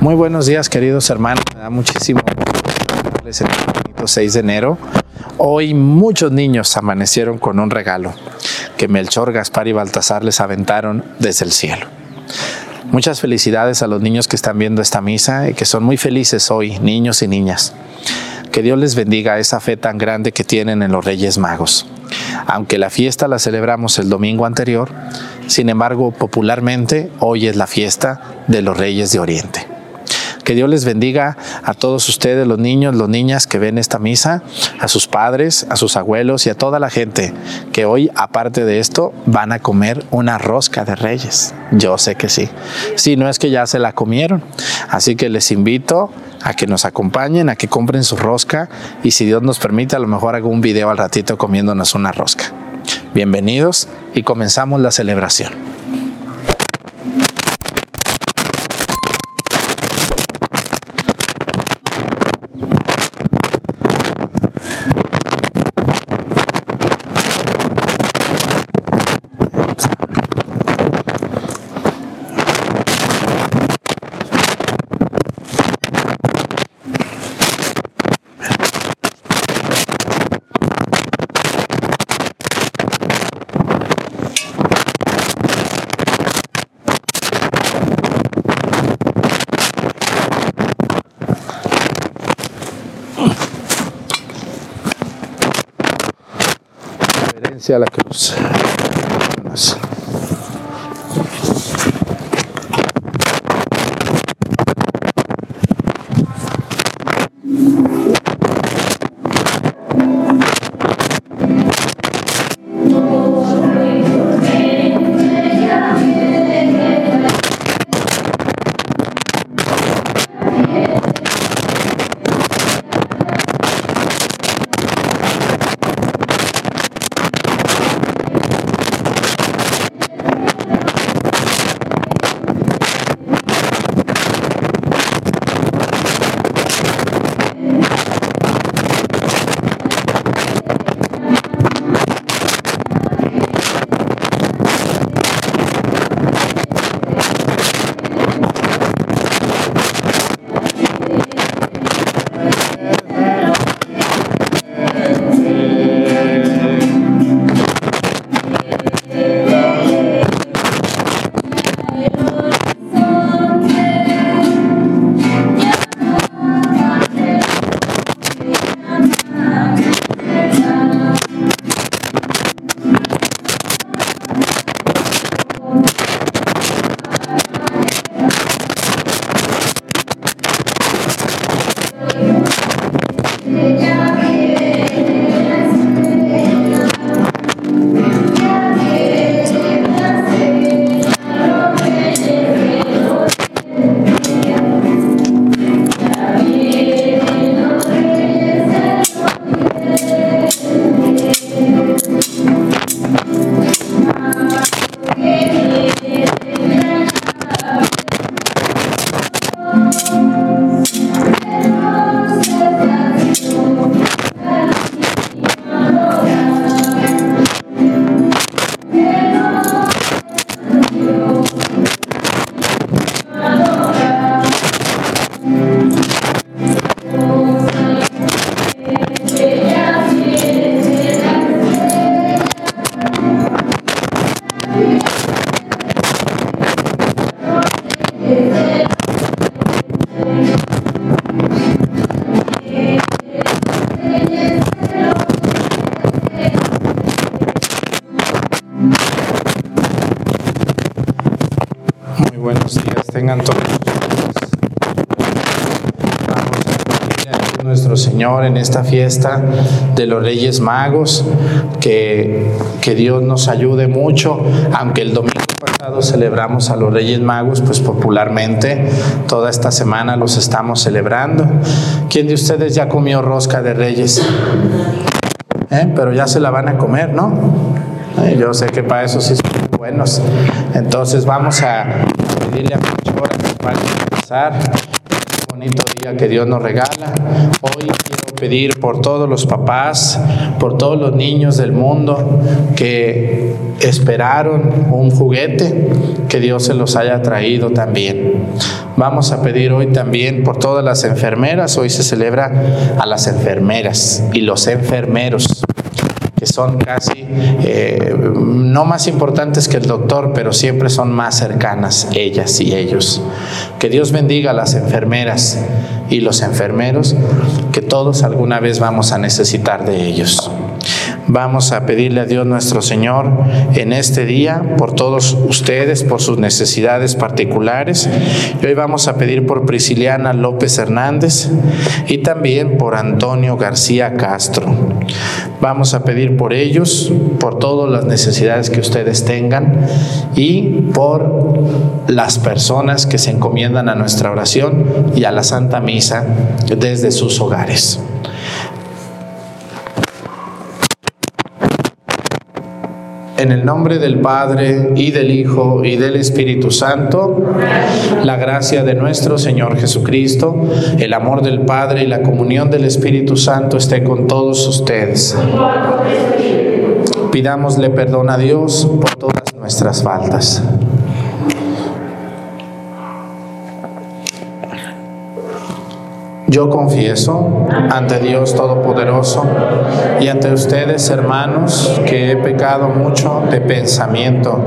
Muy buenos días, queridos hermanos. Me da muchísimo gusto el 6 de enero. Hoy muchos niños amanecieron con un regalo que Melchor, Gaspar y Baltasar les aventaron desde el cielo. Muchas felicidades a los niños que están viendo esta misa y que son muy felices hoy, niños y niñas. Que Dios les bendiga esa fe tan grande que tienen en los Reyes Magos. Aunque la fiesta la celebramos el domingo anterior, sin embargo, popularmente hoy es la fiesta de los Reyes de Oriente. Que Dios les bendiga a todos ustedes, los niños, las niñas que ven esta misa, a sus padres, a sus abuelos y a toda la gente que hoy, aparte de esto, van a comer una rosca de reyes. Yo sé que sí. Si no es que ya se la comieron. Así que les invito a que nos acompañen, a que compren su rosca y si Dios nos permite, a lo mejor hago un video al ratito comiéndonos una rosca. Bienvenidos y comenzamos la celebración. A la cruz. En esta fiesta de los Reyes Magos, que, que Dios nos ayude mucho, aunque el domingo pasado celebramos a los Reyes Magos, pues popularmente toda esta semana los estamos celebrando. ¿Quién de ustedes ya comió rosca de Reyes? ¿Eh? Pero ya se la van a comer, ¿no? Yo sé que para eso sí son buenos. Entonces vamos a pedirle a Melchor para pasar bonito que Dios nos regala. Hoy quiero pedir por todos los papás, por todos los niños del mundo, que esperaron un juguete, que Dios se los haya traído también. Vamos a pedir hoy también por todas las enfermeras, hoy se celebra a las enfermeras y los enfermeros que son casi eh, no más importantes que el doctor, pero siempre son más cercanas ellas y ellos. Que Dios bendiga a las enfermeras y los enfermeros, que todos alguna vez vamos a necesitar de ellos. Vamos a pedirle a Dios nuestro Señor en este día por todos ustedes, por sus necesidades particulares. Y hoy vamos a pedir por Prisciliana López Hernández y también por Antonio García Castro. Vamos a pedir por ellos, por todas las necesidades que ustedes tengan y por las personas que se encomiendan a nuestra oración y a la Santa Misa desde sus hogares. En el nombre del Padre y del Hijo y del Espíritu Santo, la gracia de nuestro Señor Jesucristo, el amor del Padre y la comunión del Espíritu Santo esté con todos ustedes. Pidámosle perdón a Dios por todas nuestras faltas. Yo confieso ante Dios Todopoderoso y ante ustedes, hermanos, que he pecado mucho de pensamiento,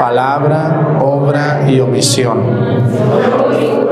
palabra, obra y omisión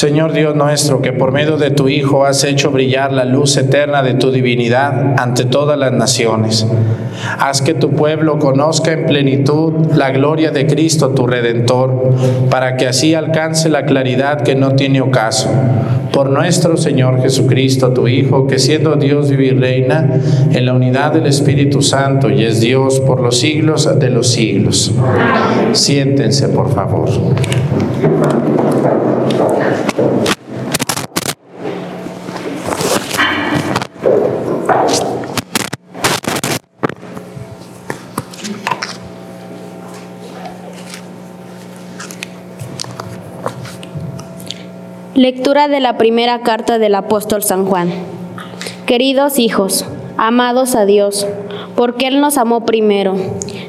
Señor Dios nuestro, que por medio de tu Hijo has hecho brillar la luz eterna de tu divinidad ante todas las naciones. Haz que tu pueblo conozca en plenitud la gloria de Cristo tu Redentor, para que así alcance la claridad que no tiene ocaso. Por nuestro Señor Jesucristo, tu Hijo, que siendo Dios vive y reina en la unidad del Espíritu Santo y es Dios por los siglos de los siglos. Siéntense, por favor. Lectura de la primera carta del apóstol San Juan. Queridos hijos, amados a Dios, porque Él nos amó primero.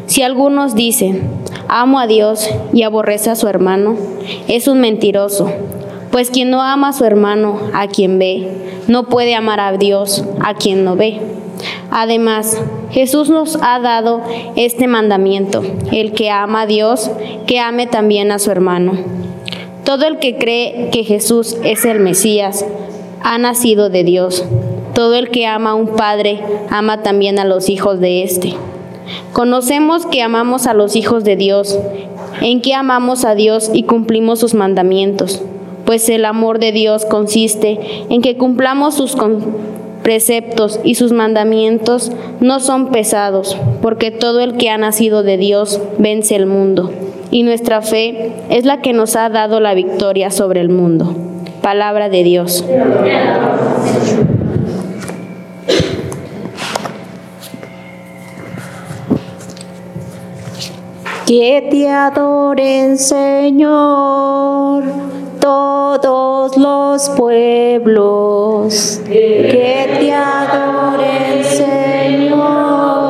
Si algunos dicen, amo a Dios y aborrece a su hermano, es un mentiroso. Pues quien no ama a su hermano, a quien ve, no puede amar a Dios, a quien no ve. Además, Jesús nos ha dado este mandamiento, el que ama a Dios, que ame también a su hermano. Todo el que cree que Jesús es el Mesías ha nacido de Dios. Todo el que ama a un padre ama también a los hijos de éste. Conocemos que amamos a los hijos de Dios, en que amamos a Dios y cumplimos sus mandamientos pues el amor de Dios consiste en que cumplamos sus preceptos y sus mandamientos no son pesados, porque todo el que ha nacido de Dios vence el mundo, y nuestra fe es la que nos ha dado la victoria sobre el mundo. Palabra de Dios. Que te adoren, Señor todos los pueblos, que te adoren, Señor,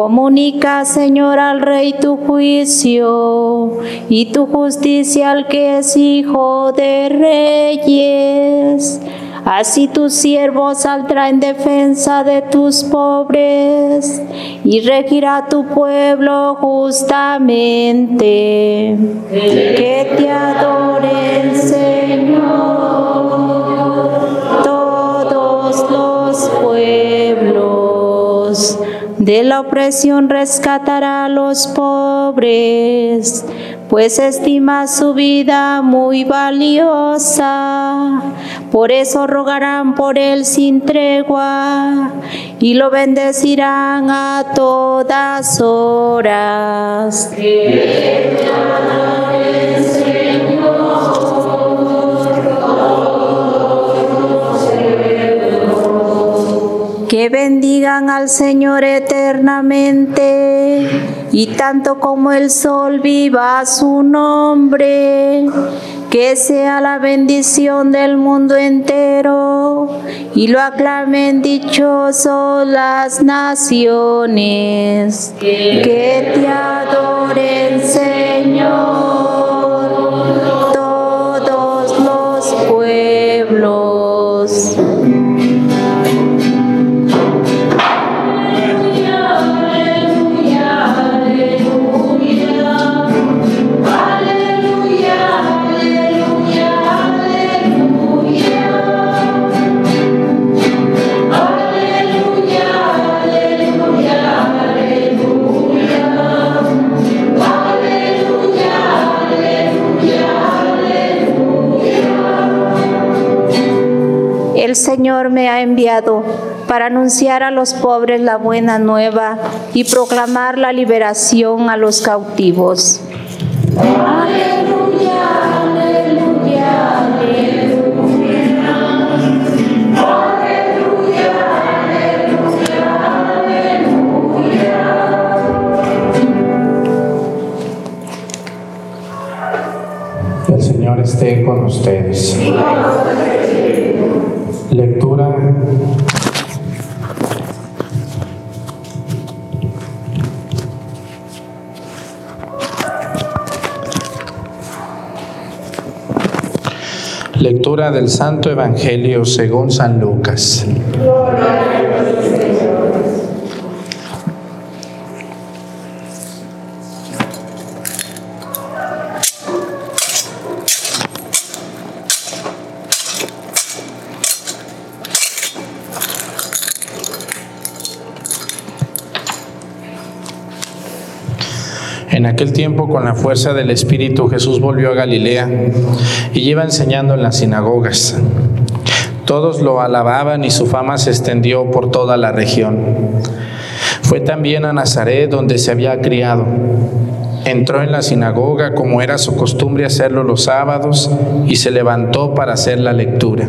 Comunica, Señor, al Rey tu juicio y tu justicia al que es hijo de reyes Así tu siervo saldrá en defensa de tus pobres y regirá tu pueblo justamente. Que te adoren, Señor, todos los pueblos. De la opresión rescatará a los pobres pues estima su vida muy valiosa. Por eso rogarán por él sin tregua y lo bendecirán a todas horas. Que bendigan al Señor eternamente. Y tanto como el sol viva su nombre, que sea la bendición del mundo entero. Y lo aclamen dichosos las naciones, que te adoren Señor Me ha enviado para anunciar a los pobres la buena nueva y proclamar la liberación a los cautivos. Aleluya, aleluya. Aleluya, aleluya, El Señor esté con ustedes. Lectura Lectura del Santo Evangelio según San Lucas. En aquel tiempo, con la fuerza del Espíritu, Jesús volvió a Galilea y iba enseñando en las sinagogas. Todos lo alababan y su fama se extendió por toda la región. Fue también a Nazaret donde se había criado. Entró en la sinagoga como era su costumbre hacerlo los sábados y se levantó para hacer la lectura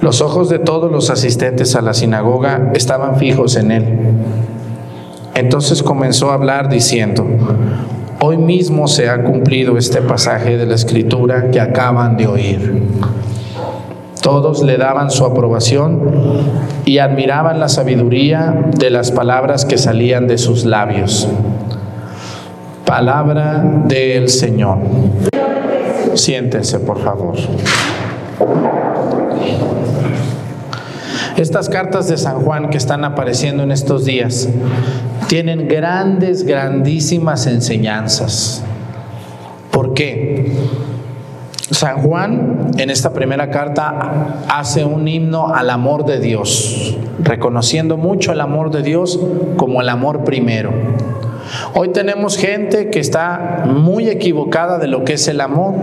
Los ojos de todos los asistentes a la sinagoga estaban fijos en él. Entonces comenzó a hablar diciendo, hoy mismo se ha cumplido este pasaje de la escritura que acaban de oír. Todos le daban su aprobación y admiraban la sabiduría de las palabras que salían de sus labios. Palabra del Señor. Siéntense, por favor. Estas cartas de San Juan que están apareciendo en estos días tienen grandes, grandísimas enseñanzas. ¿Por qué? San Juan en esta primera carta hace un himno al amor de Dios, reconociendo mucho el amor de Dios como el amor primero. Hoy tenemos gente que está muy equivocada de lo que es el amor.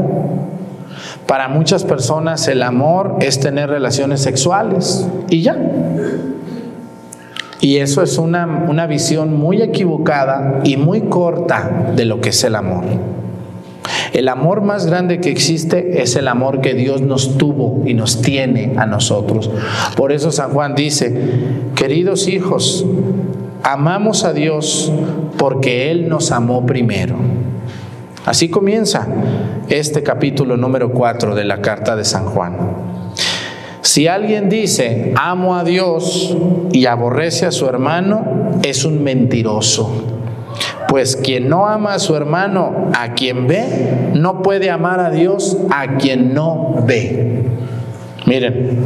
Para muchas personas el amor es tener relaciones sexuales y ya. Y eso es una, una visión muy equivocada y muy corta de lo que es el amor. El amor más grande que existe es el amor que Dios nos tuvo y nos tiene a nosotros. Por eso San Juan dice, queridos hijos, amamos a Dios porque Él nos amó primero. Así comienza este capítulo número 4 de la carta de San Juan. Si alguien dice, amo a Dios y aborrece a su hermano, es un mentiroso. Pues quien no ama a su hermano, a quien ve, no puede amar a Dios a quien no ve. Miren,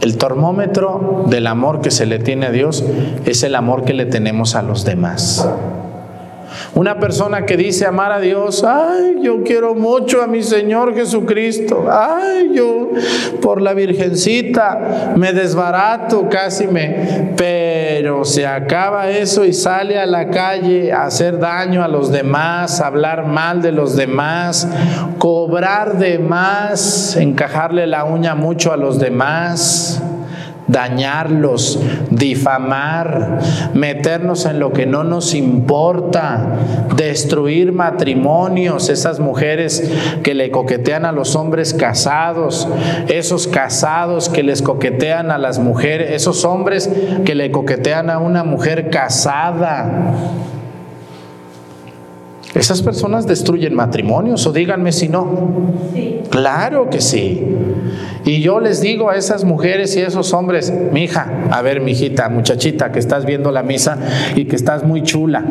el termómetro del amor que se le tiene a Dios es el amor que le tenemos a los demás. Una persona que dice amar a Dios, ay, yo quiero mucho a mi Señor Jesucristo, ay, yo por la Virgencita me desbarato, casi me, pero se acaba eso y sale a la calle a hacer daño a los demás, a hablar mal de los demás, cobrar de más, encajarle la uña mucho a los demás dañarlos, difamar, meternos en lo que no nos importa, destruir matrimonios, esas mujeres que le coquetean a los hombres casados, esos casados que les coquetean a las mujeres, esos hombres que le coquetean a una mujer casada. Esas personas destruyen matrimonios o díganme si no. Claro que sí. Y yo les digo a esas mujeres y a esos hombres, mi hija, a ver, mi hijita, muchachita, que estás viendo la misa y que estás muy chula.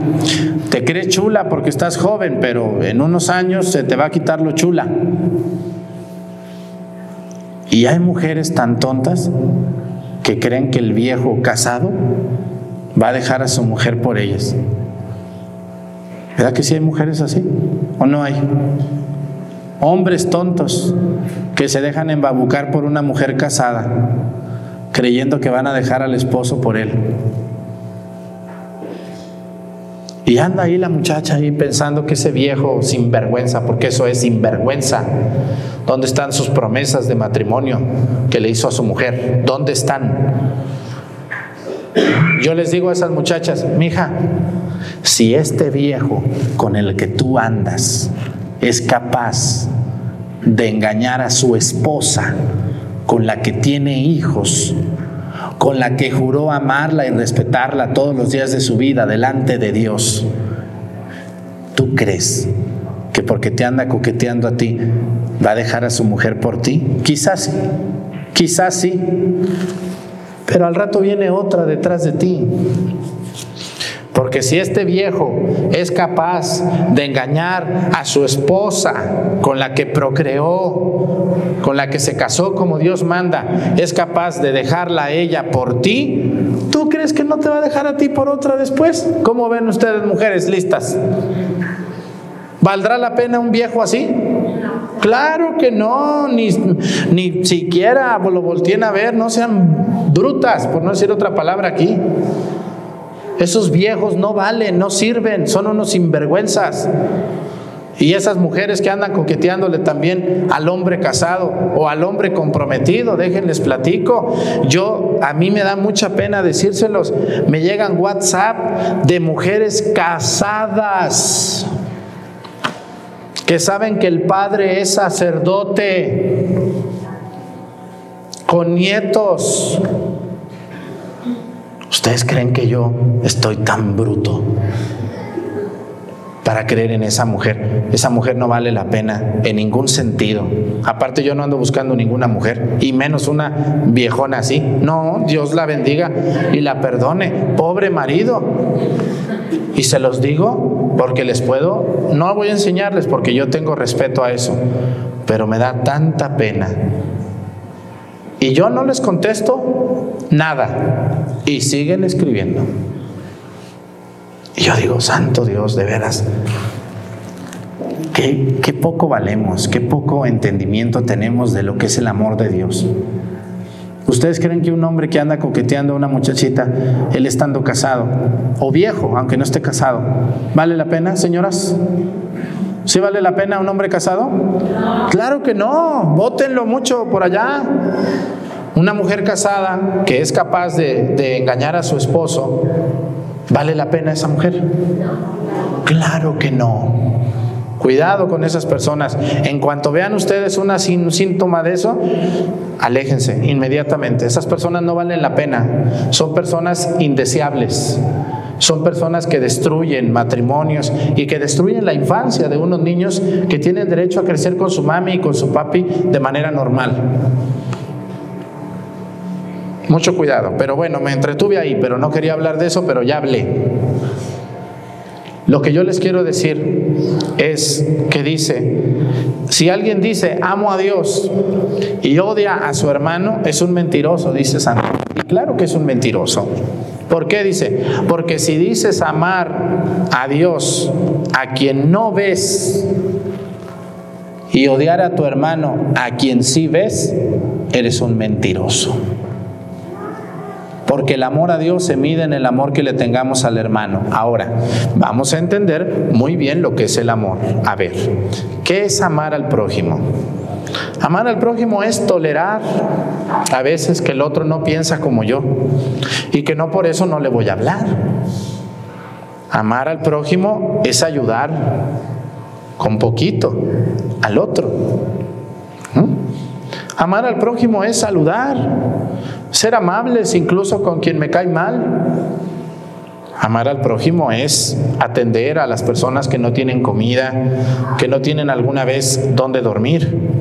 Te crees chula porque estás joven, pero en unos años se te va a quitar lo chula. Y hay mujeres tan tontas que creen que el viejo casado va a dejar a su mujer por ellas. ¿Verdad que sí hay mujeres así? ¿O no hay? Hombres tontos que se dejan embabucar por una mujer casada, creyendo que van a dejar al esposo por él. Y anda ahí la muchacha ahí pensando que ese viejo sinvergüenza, porque eso es sinvergüenza. ¿Dónde están sus promesas de matrimonio que le hizo a su mujer? ¿Dónde están? Yo les digo a esas muchachas, mija, si este viejo con el que tú andas es capaz de engañar a su esposa, con la que tiene hijos, con la que juró amarla y respetarla todos los días de su vida delante de Dios, ¿tú crees que porque te anda coqueteando a ti va a dejar a su mujer por ti? Quizás sí, quizás sí, pero al rato viene otra detrás de ti. Porque si este viejo es capaz de engañar a su esposa con la que procreó, con la que se casó como Dios manda, es capaz de dejarla a ella por ti, ¿tú crees que no te va a dejar a ti por otra después? ¿Cómo ven ustedes mujeres listas? ¿Valdrá la pena un viejo así? Claro que no, ni, ni siquiera lo volteen a ver, no sean brutas, por no decir otra palabra aquí. Esos viejos no valen, no sirven, son unos sinvergüenzas. Y esas mujeres que andan coqueteándole también al hombre casado o al hombre comprometido, déjenles platico. Yo, a mí me da mucha pena decírselos. Me llegan WhatsApp de mujeres casadas que saben que el padre es sacerdote con nietos ¿Ustedes creen que yo estoy tan bruto para creer en esa mujer. Esa mujer no vale la pena en ningún sentido. Aparte yo no ando buscando ninguna mujer, y menos una viejona así. No, Dios la bendiga y la perdone. Pobre marido. Y se los digo porque les puedo, no voy a enseñarles porque yo tengo respeto a eso, pero me da tanta pena. Y yo no les contesto nada. Y siguen escribiendo. Y yo digo, Santo Dios, de veras, qué, qué poco valemos, qué poco entendimiento tenemos de lo que es el amor de Dios. ¿Ustedes creen que un hombre que anda coqueteando a una muchachita, él estando casado, o viejo, aunque no esté casado, vale la pena, señoras? ¿Sí vale la pena un hombre casado? Claro que no, Vótenlo mucho por allá. Una mujer casada que es capaz de, de engañar a su esposo, ¿Vale la pena esa mujer? Claro que no. Cuidado con esas personas. En cuanto vean ustedes un síntoma de eso, aléjense inmediatamente. Esas personas no valen la pena. Son personas indeseables. Son personas que destruyen matrimonios y que destruyen la infancia de unos niños que tienen derecho a crecer con su mami y con su papi de manera normal. Mucho cuidado. Pero bueno, me entretuve ahí, pero no quería hablar de eso, pero ya hablé. Lo que yo les quiero decir es que dice, si alguien dice amo a Dios y odia a su hermano, es un mentiroso, dice Santo. Y claro que es un mentiroso. ¿Por qué dice? Porque si dices amar a Dios, a quien no ves, y odiar a tu hermano, a quien sí ves, eres un mentiroso porque el amor a Dios se mide en el amor que le tengamos al hermano. Ahora, vamos a entender muy bien lo que es el amor. A ver, ¿qué es amar al prójimo? Amar al prójimo es tolerar a veces que el otro no piensa como yo y que no por eso no le voy a hablar. Amar al prójimo es ayudar con poquito al otro. Amar al prójimo es saludar ser amables incluso con quien me cae mal. Amar al prójimo es atender a las personas que no tienen comida, que no tienen alguna vez dónde dormir.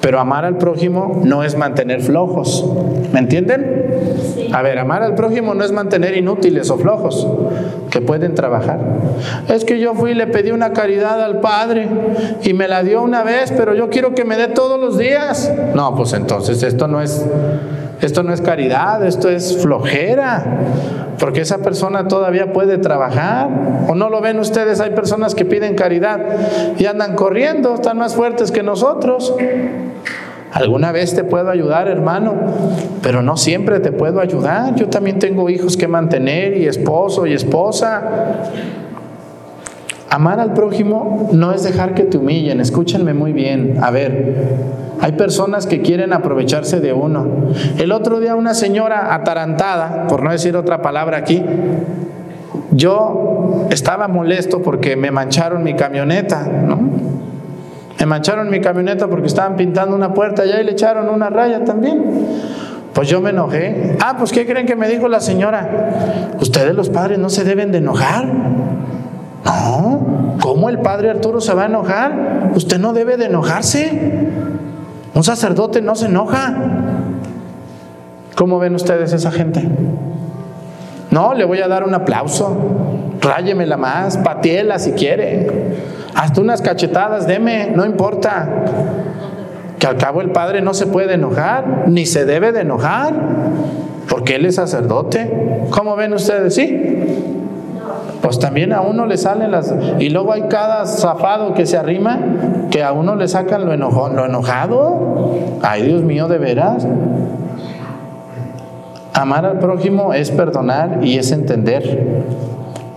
Pero amar al prójimo no es mantener flojos. ¿Me entienden? A ver, amar al prójimo no es mantener inútiles o flojos que pueden trabajar. Es que yo fui y le pedí una caridad al Padre y me la dio una vez, pero yo quiero que me dé todos los días. No, pues entonces esto no es esto no es caridad, esto es flojera, porque esa persona todavía puede trabajar. ¿O no lo ven ustedes? Hay personas que piden caridad y andan corriendo, están más fuertes que nosotros. Alguna vez te puedo ayudar, hermano, pero no siempre te puedo ayudar. Yo también tengo hijos que mantener y esposo y esposa. Amar al prójimo no es dejar que te humillen, escúchenme muy bien. A ver, hay personas que quieren aprovecharse de uno. El otro día una señora atarantada, por no decir otra palabra aquí, yo estaba molesto porque me mancharon mi camioneta, ¿no? Me mancharon mi camioneta porque estaban pintando una puerta allá y le echaron una raya también. Pues yo me enojé. Ah, pues ¿qué creen que me dijo la señora? Ustedes los padres no se deben de enojar. No, ¿cómo el padre Arturo se va a enojar? Usted no debe de enojarse. Un sacerdote no se enoja. ¿Cómo ven ustedes esa gente? No, le voy a dar un aplauso. Ráyemela más, patiela si quiere. Hasta unas cachetadas, deme, no importa. Que al cabo el padre no se puede enojar, ni se debe de enojar, porque él es sacerdote. ¿Cómo ven ustedes? Sí pues también a uno le salen las... Y luego hay cada zafado que se arrima que a uno le sacan lo, lo enojado. Ay, Dios mío, de veras. Amar al prójimo es perdonar y es entender,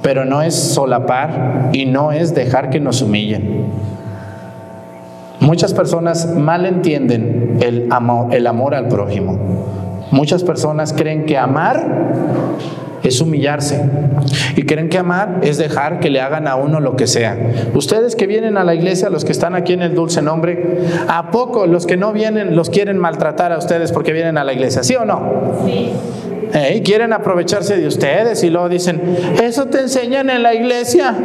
pero no es solapar y no es dejar que nos humillen. Muchas personas mal entienden el amor, el amor al prójimo. Muchas personas creen que amar es humillarse. Y creen que amar es dejar que le hagan a uno lo que sea. Ustedes que vienen a la iglesia, los que están aquí en el dulce nombre, ¿a poco los que no vienen los quieren maltratar a ustedes porque vienen a la iglesia? ¿Sí o no? Sí. Quieren aprovecharse de ustedes y luego dicen, eso te enseñan en la iglesia.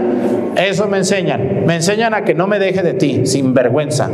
Eso me enseñan. Me enseñan a que no me deje de ti, sin vergüenza.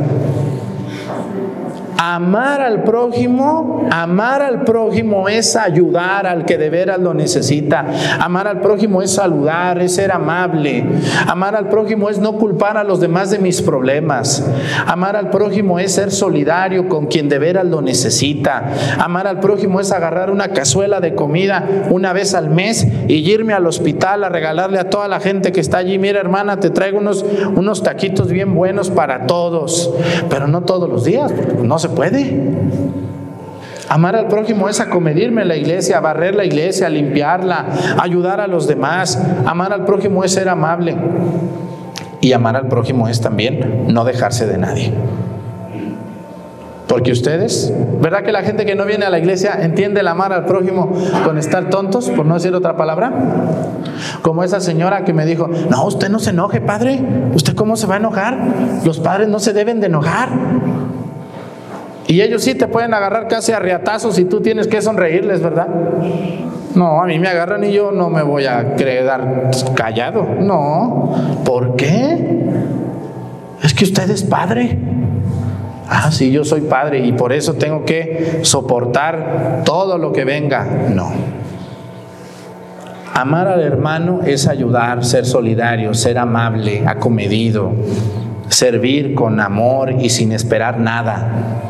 Amar al prójimo, amar al prójimo es ayudar al que de veras lo necesita. Amar al prójimo es saludar, es ser amable. Amar al prójimo es no culpar a los demás de mis problemas. Amar al prójimo es ser solidario con quien de veras lo necesita. Amar al prójimo es agarrar una cazuela de comida una vez al mes y irme al hospital a regalarle a toda la gente que está allí. Mira hermana, te traigo unos, unos taquitos bien buenos para todos, pero no todos los días, no se puede. Amar al prójimo es acomedirme en la iglesia, barrer la iglesia, limpiarla, ayudar a los demás. Amar al prójimo es ser amable. Y amar al prójimo es también no dejarse de nadie. Porque ustedes, ¿verdad que la gente que no viene a la iglesia entiende el amar al prójimo con estar tontos, por no decir otra palabra? Como esa señora que me dijo, no, usted no se enoje, padre, ¿usted cómo se va a enojar? Los padres no se deben de enojar. Y ellos sí te pueden agarrar casi a riatazos y tú tienes que sonreírles, ¿verdad? No, a mí me agarran y yo no me voy a quedar callado. No. ¿Por qué? Es que usted es padre. Ah, sí, yo soy padre y por eso tengo que soportar todo lo que venga. No. Amar al hermano es ayudar, ser solidario, ser amable, acomedido, servir con amor y sin esperar nada.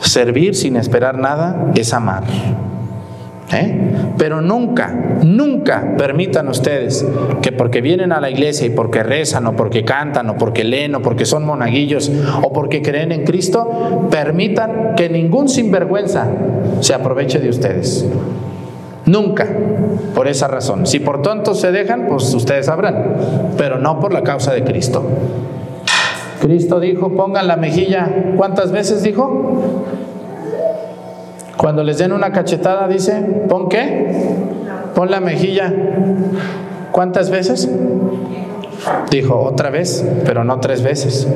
Servir sin esperar nada es amar. ¿Eh? Pero nunca, nunca permitan ustedes que porque vienen a la iglesia y porque rezan o porque cantan o porque leen o porque son monaguillos o porque creen en Cristo, permitan que ningún sinvergüenza se aproveche de ustedes. Nunca, por esa razón. Si por tontos se dejan, pues ustedes sabrán, pero no por la causa de Cristo. Cristo dijo, pongan la mejilla, ¿cuántas veces dijo? Cuando les den una cachetada, dice, ¿pon qué? Pon la mejilla. ¿Cuántas veces? Dijo, otra vez, pero no tres veces.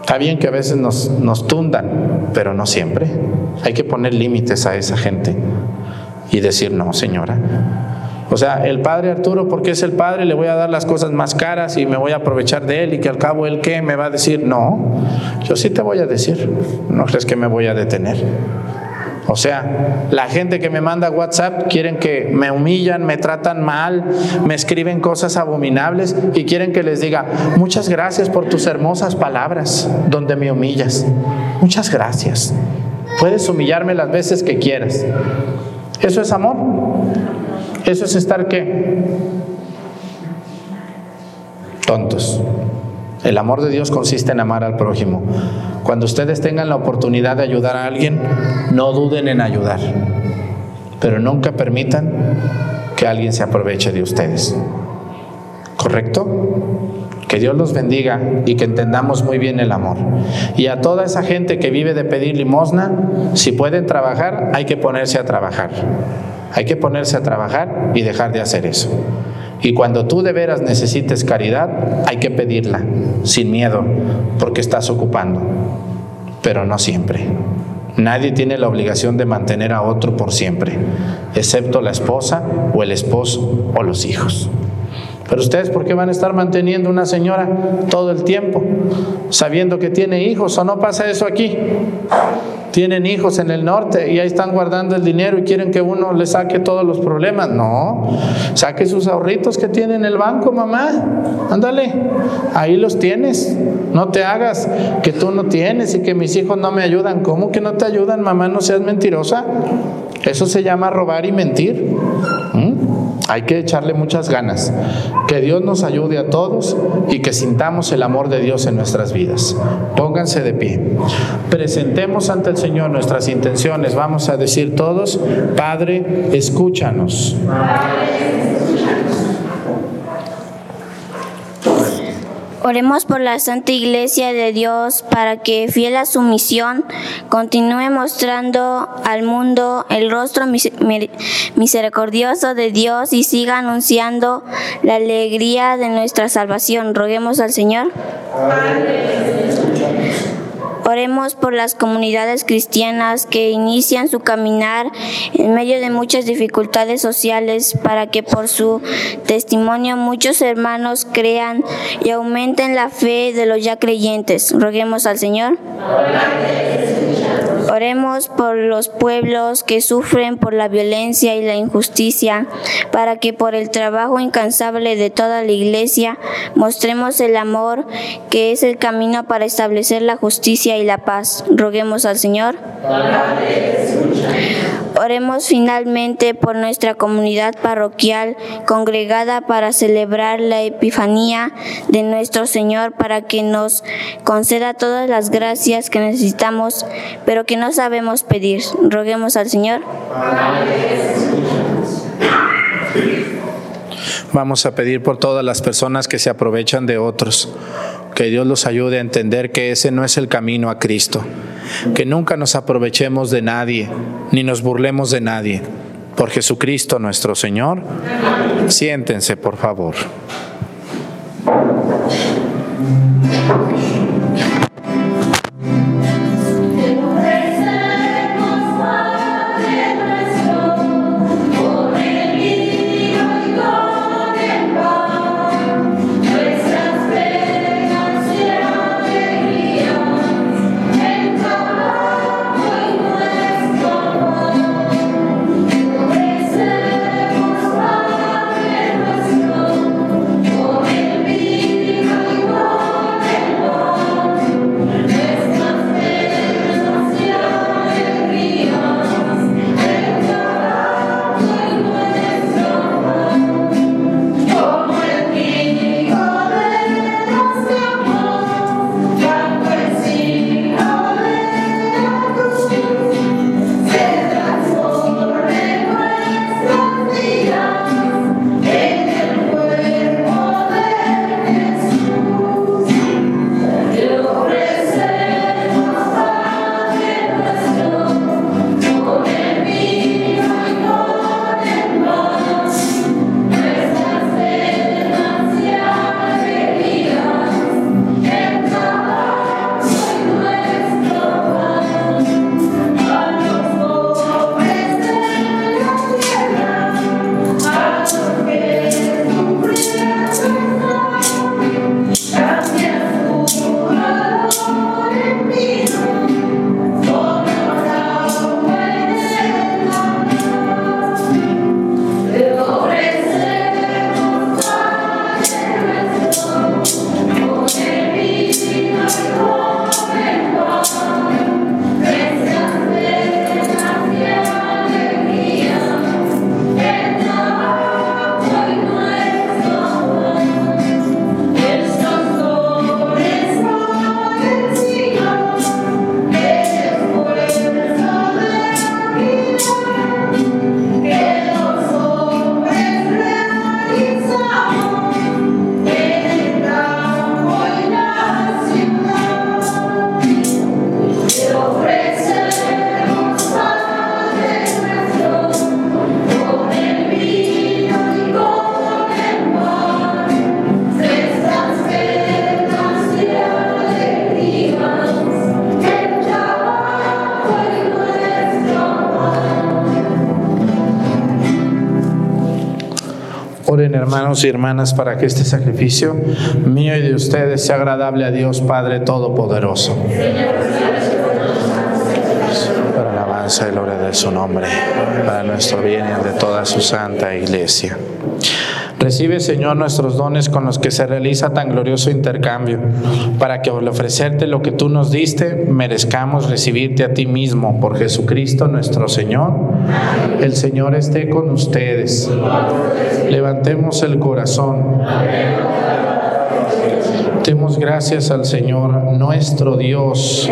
Está bien que a veces nos, nos tundan, pero no siempre. Hay que poner límites a esa gente y decir, no, señora, o sea, el padre Arturo, porque es el padre, le voy a dar las cosas más caras y me voy a aprovechar de él y que al cabo él qué me va a decir, no, yo sí te voy a decir, no crees que me voy a detener. O sea, la gente que me manda WhatsApp quieren que me humillan, me tratan mal, me escriben cosas abominables y quieren que les diga, muchas gracias por tus hermosas palabras donde me humillas. Muchas gracias. Puedes humillarme las veces que quieras. ¿Eso es amor? ¿Eso es estar qué? Tontos. El amor de Dios consiste en amar al prójimo. Cuando ustedes tengan la oportunidad de ayudar a alguien, no duden en ayudar. Pero nunca permitan que alguien se aproveche de ustedes. ¿Correcto? Que Dios los bendiga y que entendamos muy bien el amor. Y a toda esa gente que vive de pedir limosna, si pueden trabajar, hay que ponerse a trabajar. Hay que ponerse a trabajar y dejar de hacer eso. Y cuando tú de veras necesites caridad, hay que pedirla, sin miedo, porque estás ocupando, pero no siempre. Nadie tiene la obligación de mantener a otro por siempre, excepto la esposa o el esposo o los hijos. Pero ustedes, ¿por qué van a estar manteniendo una señora todo el tiempo, sabiendo que tiene hijos o no pasa eso aquí? Tienen hijos en el norte y ahí están guardando el dinero y quieren que uno le saque todos los problemas. No, saque sus ahorritos que tiene en el banco, mamá. Ándale, ahí los tienes. No te hagas que tú no tienes y que mis hijos no me ayudan. ¿Cómo que no te ayudan, mamá? No seas mentirosa. Eso se llama robar y mentir. ¿Mm? Hay que echarle muchas ganas. Que Dios nos ayude a todos y que sintamos el amor de Dios en nuestras vidas. Pónganse de pie. Presentemos ante el Señor nuestras intenciones. Vamos a decir todos, Padre, escúchanos. Oremos por la Santa Iglesia de Dios para que, fiel a su misión, continúe mostrando al mundo el rostro misericordioso de Dios y siga anunciando la alegría de nuestra salvación. Roguemos al Señor. Oremos por las comunidades cristianas que inician su caminar en medio de muchas dificultades sociales para que por su testimonio muchos hermanos crean y aumenten la fe de los ya creyentes. Roguemos al Señor. Oremos por los pueblos que sufren por la violencia y la injusticia, para que por el trabajo incansable de toda la Iglesia mostremos el amor que es el camino para establecer la justicia y la paz. Roguemos al Señor. Oremos finalmente por nuestra comunidad parroquial congregada para celebrar la Epifanía de nuestro Señor, para que nos conceda todas las gracias que necesitamos, pero que no sabemos pedir. Roguemos al Señor. Vamos a pedir por todas las personas que se aprovechan de otros, que Dios los ayude a entender que ese no es el camino a Cristo, que nunca nos aprovechemos de nadie, ni nos burlemos de nadie. Por Jesucristo nuestro Señor, siéntense por favor. Oren hermanos y hermanas para que este sacrificio mío y de ustedes sea agradable a Dios Padre Todopoderoso. Para la alabanza y gloria de su nombre, para nuestro bien y de toda su santa iglesia. Recibe, Señor, nuestros dones con los que se realiza tan glorioso intercambio, para que al ofrecerte lo que tú nos diste, merezcamos recibirte a ti mismo, por Jesucristo nuestro Señor. El Señor esté con ustedes. Levantemos el corazón. Demos gracias al Señor, nuestro Dios.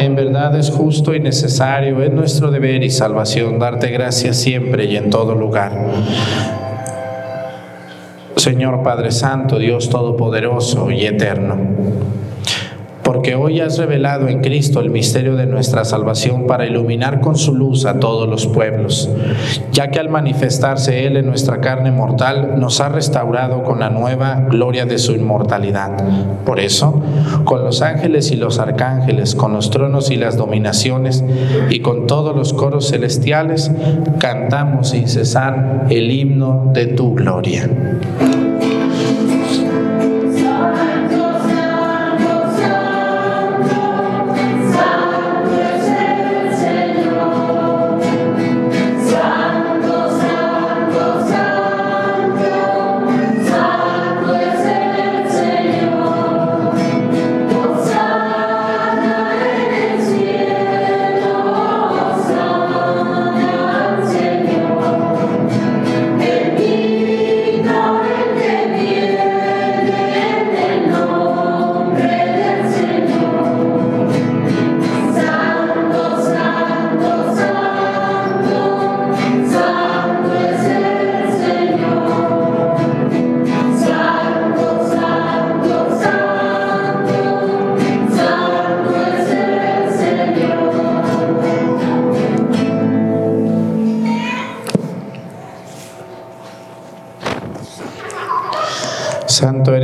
En verdad es justo y necesario, es nuestro deber y salvación darte gracias siempre y en todo lugar. Señor Padre Santo, Dios Todopoderoso y Eterno porque hoy has revelado en Cristo el misterio de nuestra salvación para iluminar con su luz a todos los pueblos, ya que al manifestarse Él en nuestra carne mortal nos ha restaurado con la nueva gloria de su inmortalidad. Por eso, con los ángeles y los arcángeles, con los tronos y las dominaciones, y con todos los coros celestiales, cantamos sin cesar el himno de tu gloria.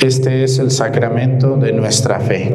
Este es el sacramento de nuestra fe.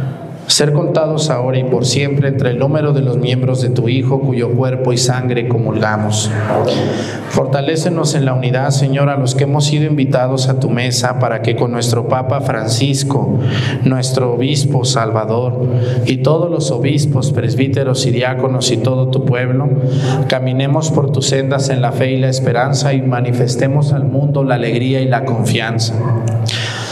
ser contados ahora y por siempre entre el número de los miembros de tu Hijo, cuyo cuerpo y sangre comulgamos. Fortalécenos en la unidad, Señor, a los que hemos sido invitados a tu mesa, para que con nuestro Papa Francisco, nuestro Obispo Salvador, y todos los obispos, presbíteros y diáconos y todo tu pueblo, caminemos por tus sendas en la fe y la esperanza y manifestemos al mundo la alegría y la confianza.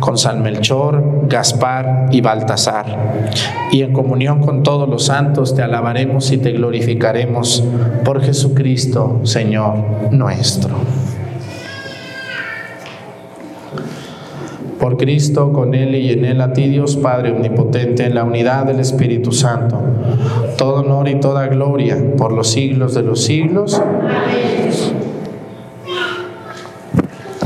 con San Melchor, Gaspar y Baltasar. Y en comunión con todos los santos te alabaremos y te glorificaremos por Jesucristo, Señor nuestro. Por Cristo, con Él y en Él, a ti Dios Padre Omnipotente, en la unidad del Espíritu Santo, todo honor y toda gloria por los siglos de los siglos.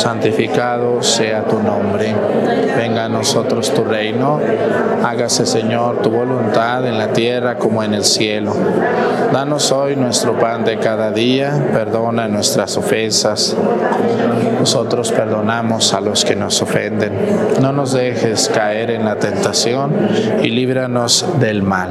santificado sea tu nombre. Venga a nosotros tu reino. Hágase, Señor, tu voluntad en la tierra como en el cielo. Danos hoy nuestro pan de cada día. Perdona nuestras ofensas. Nosotros perdonamos a los que nos ofenden. No nos dejes caer en la tentación y líbranos del mal.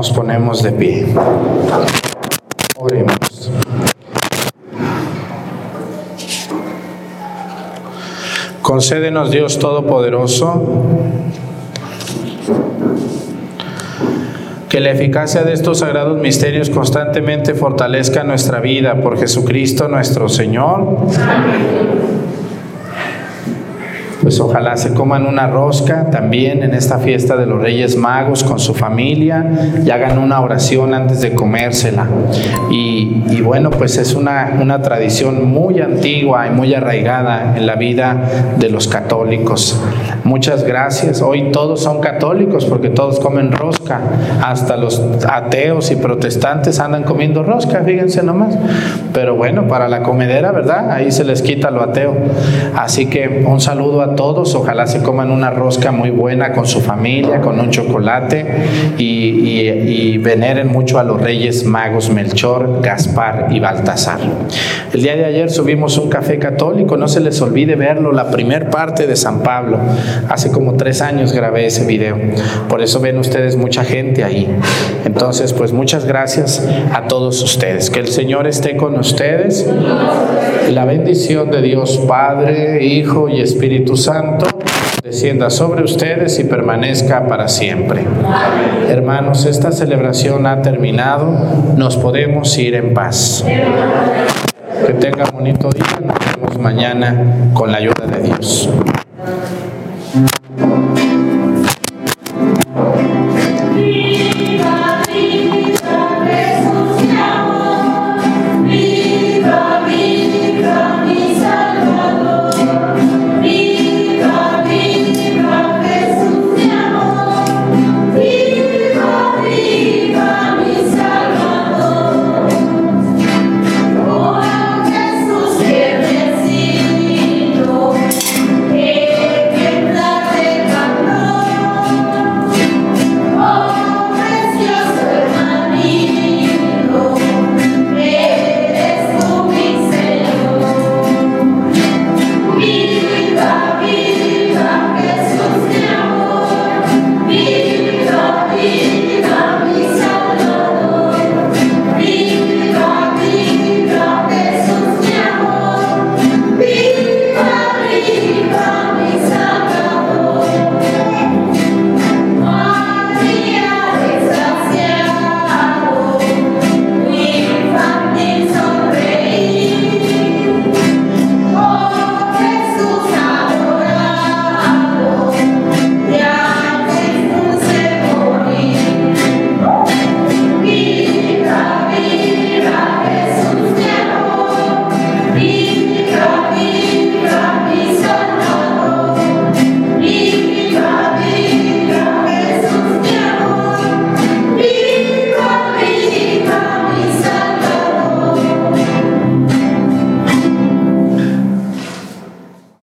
Nos ponemos de pie. Oremos. Concédenos Dios Todopoderoso que la eficacia de estos sagrados misterios constantemente fortalezca nuestra vida por Jesucristo nuestro Señor. Amén pues ojalá se coman una rosca también en esta fiesta de los Reyes Magos con su familia y hagan una oración antes de comérsela. Y, bueno, pues es una, una tradición muy antigua y muy arraigada en la vida de los católicos. Muchas gracias. Hoy todos son católicos porque todos comen rosca. Hasta los ateos y protestantes andan comiendo rosca, fíjense nomás. Pero bueno, para la comedera, ¿verdad? Ahí se les quita lo ateo. Así que un saludo a todos. Ojalá se coman una rosca muy buena con su familia, con un chocolate y, veneren mucho a los reyes magos Melchor, Gaspar y Baltasar. El día de ayer subimos un café católico, no se les olvide verlo, la primer parte de San Pablo. Hace como tres años grabé ese video. Por eso ven ustedes mucha gente ahí. Entonces, pues muchas gracias a todos ustedes. Que el Señor esté con ustedes. La bendición de Dios Padre, Hijo y Espíritu Santo descienda sobre ustedes y permanezca para siempre. Hermanos, esta celebración ha terminado, nos podemos ir en paz. Que tengan bonito día, nos vemos mañana con la ayuda de Dios.